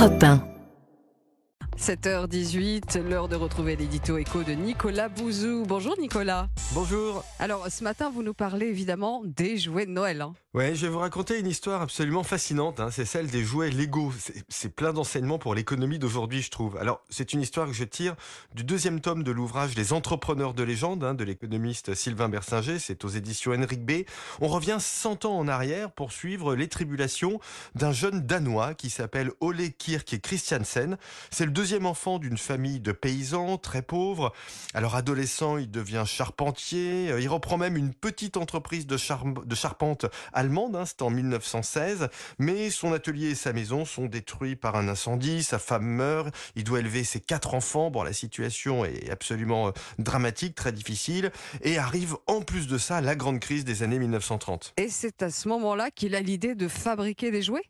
Europe 1. 7h18, l'heure de retrouver l'édito écho de Nicolas Bouzou. Bonjour Nicolas. Bonjour. Alors ce matin, vous nous parlez évidemment des jouets de Noël. hein. Ouais, je vais vous raconter une histoire absolument fascinante. hein. C'est celle des jouets Lego. C'est- plein d'enseignements pour l'économie d'aujourd'hui, je trouve. Alors, c'est une histoire que je tire du deuxième tome de l'ouvrage Les entrepreneurs de légende hein, de l'économiste Sylvain Bersinger. C'est aux éditions Henrik B. On revient 100 ans en arrière pour suivre les tribulations d'un jeune Danois qui s'appelle Ole Kirk Christiansen. C'est le deuxième enfant d'une famille de paysans très pauvres. Alors, adolescent, il devient charpentier. Euh, Il reprend même une petite entreprise de, de charpente allemande, hein, c'était en 1916, mais son atelier et sa maison sont détruits par un incendie, sa femme meurt, il doit élever ses quatre enfants, bon la situation est absolument euh, dramatique, très difficile, et arrive en plus de ça la grande crise des années 1930. Et c'est à ce moment-là qu'il a l'idée de fabriquer des jouets?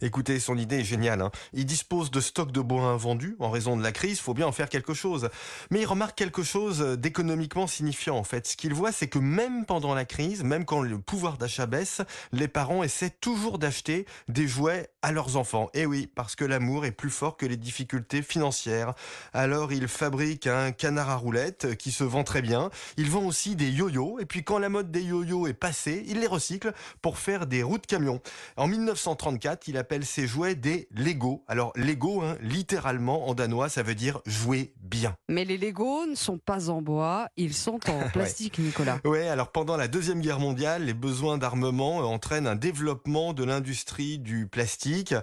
Écoutez, son idée est géniale. hein. Il dispose de stocks de bois invendus en raison de la crise. faut bien en faire quelque chose. Mais il remarque quelque chose d'économiquement signifiant en fait. Ce qu'il voit, c'est que même pendant la crise, même quand le pouvoir d'achat baisse, les parents essaient toujours d'acheter des jouets à leurs enfants. Et oui, parce que l'amour est plus fort que les difficultés financières. Alors il fabrique un canard à roulettes qui se vend très bien. Il vend aussi des yo-yo. Et puis quand la mode des yo-yo est passée, il les recycle pour faire des roues de camion. En 1934, il appelle ses jouets des Lego. Alors Lego, hein, littéralement en danois, ça veut dire jouer bien. Mais les Lego ne sont pas en bois, ils sont en plastique Nicolas. Ouais, alors pendant la Deuxième Guerre mondiale, les besoins d'armement euh, entraînent un développement de l'industrie du plastique.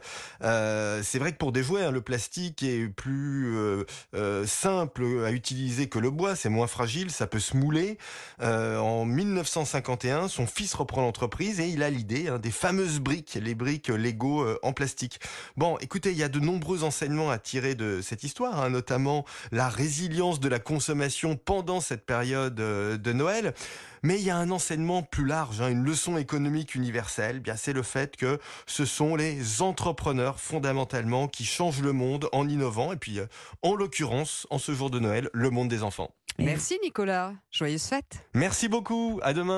Euh, c'est vrai que pour des jouets, hein, le plastique est plus euh, euh, simple à utiliser que le bois, c'est moins fragile, ça peut se mouler. En 1951, son fils reprend l'entreprise et il a l'idée hein, des fameuses briques, les briques Lego euh, en plastique. Bon, écoutez, il y a de nombreux enseignements à tirer de cette histoire, hein, notamment la résilience de la consommation pendant cette période euh, de Noël. Mais il y a un enseignement plus large, hein, une leçon économique universelle. Eh Bien, c'est le fait que ce sont les entrepreneurs fondamentalement qui changent le monde en innovant. Et puis, euh, en l'occurrence, en ce jour de Noël, le monde des enfants. Merci Nicolas, joyeuses fêtes. Merci beaucoup. À demain.